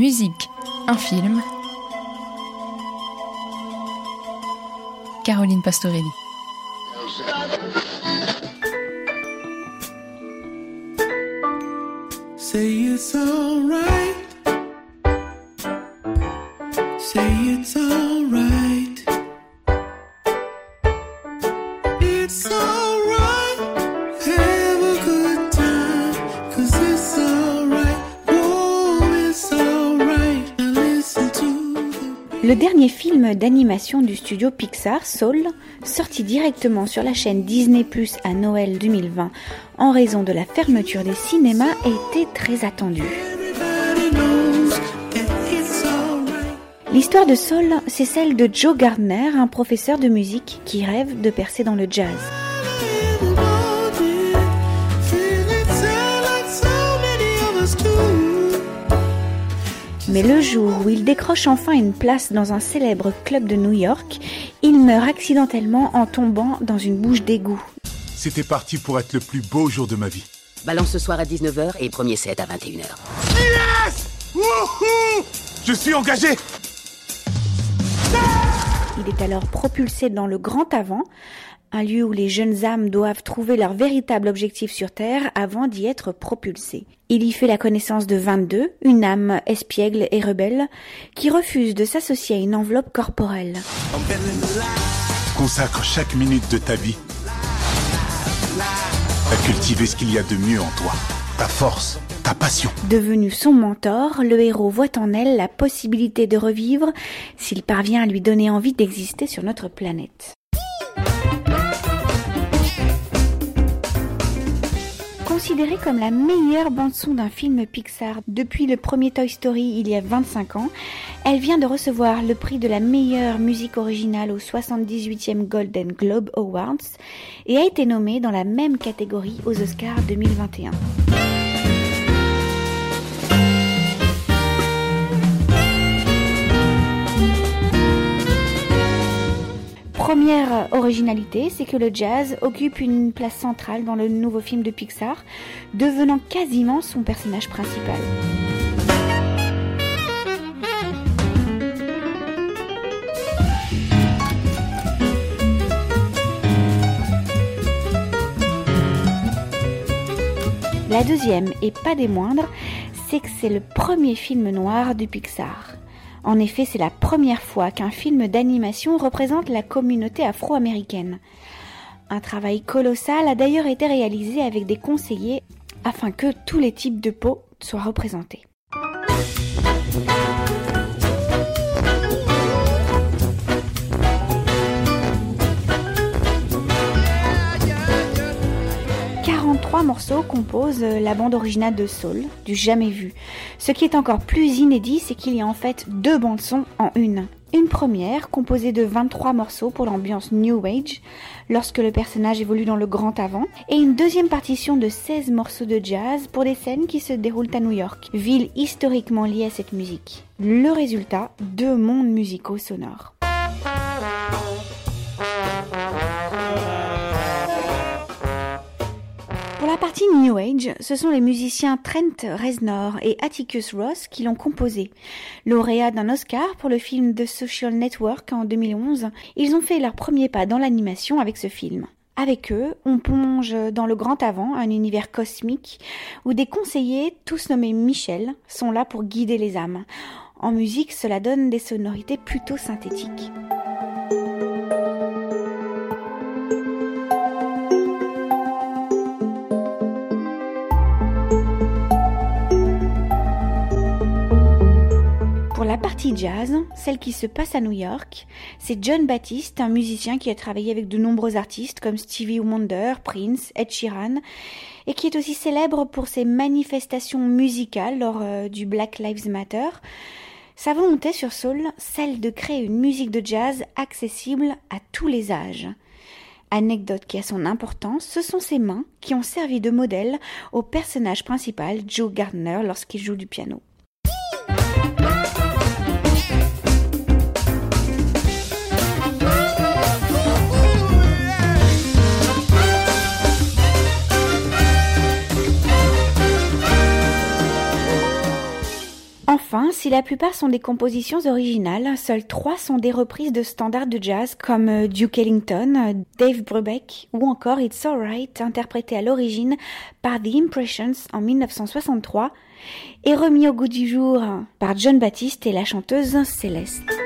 Musique, un film. Caroline Pastorelli. Say it's alright. Say it's alright. It's. Le dernier film d'animation du studio Pixar, Soul, sorti directement sur la chaîne Disney Plus à Noël 2020 en raison de la fermeture des cinémas, était très attendu. L'histoire de Soul, c'est celle de Joe Gardner, un professeur de musique qui rêve de percer dans le jazz. Mais le jour où il décroche enfin une place dans un célèbre club de New York, il meurt accidentellement en tombant dans une bouche d'égout. C'était parti pour être le plus beau jour de ma vie. Balance ce soir à 19h et premier set à 21h. Wouhou Je suis engagé Il est alors propulsé dans le grand avant, un lieu où les jeunes âmes doivent trouver leur véritable objectif sur Terre avant d'y être propulsés. Il y fait la connaissance de 22, une âme espiègle et rebelle, qui refuse de s'associer à une enveloppe corporelle. Consacre chaque minute de ta vie à cultiver ce qu'il y a de mieux en toi. Ta force, ta passion. Devenu son mentor, le héros voit en elle la possibilité de revivre s'il parvient à lui donner envie d'exister sur notre planète. Considérée comme la meilleure bande-son d'un film Pixar depuis le premier Toy Story il y a 25 ans, elle vient de recevoir le prix de la meilleure musique originale au 78e Golden Globe Awards et a été nommée dans la même catégorie aux Oscars 2021. Première originalité, c'est que le jazz occupe une place centrale dans le nouveau film de Pixar, devenant quasiment son personnage principal. La deuxième, et pas des moindres, c'est que c'est le premier film noir du Pixar. En effet, c'est la première fois qu'un film d'animation représente la communauté afro-américaine. Un travail colossal a d'ailleurs été réalisé avec des conseillers afin que tous les types de peau soient représentés. « 43 morceaux composent la bande originale de Soul, du jamais vu. Ce qui est encore plus inédit, c'est qu'il y a en fait deux bandes son en une. Une première, composée de 23 morceaux pour l'ambiance New Age, lorsque le personnage évolue dans le grand avant, et une deuxième partition de 16 morceaux de jazz pour des scènes qui se déroulent à New York, ville historiquement liée à cette musique. Le résultat, deux mondes musicaux sonores. Partie New Age, ce sont les musiciens Trent Reznor et Atticus Ross qui l'ont composé. Lauréats d'un Oscar pour le film The Social Network en 2011, ils ont fait leur premier pas dans l'animation avec ce film. Avec eux, on plonge dans le grand avant, un univers cosmique, où des conseillers, tous nommés Michel, sont là pour guider les âmes. En musique, cela donne des sonorités plutôt synthétiques. Pour la partie jazz, celle qui se passe à New York, c'est John Baptiste, un musicien qui a travaillé avec de nombreux artistes comme Stevie Wonder, Prince, Ed Sheeran, et qui est aussi célèbre pour ses manifestations musicales lors euh, du Black Lives Matter. Sa volonté sur Soul, celle de créer une musique de jazz accessible à tous les âges. Anecdote qui a son importance, ce sont ses mains qui ont servi de modèle au personnage principal, Joe Gardner, lorsqu'il joue du piano. Si la plupart sont des compositions originales, seules trois sont des reprises de standards de jazz comme euh, Duke Ellington, Dave Brubeck ou encore It's Alright, interprété à l'origine par The Impressions en 1963 et remis au goût du jour par John Baptiste et la chanteuse Céleste.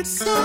It's alright.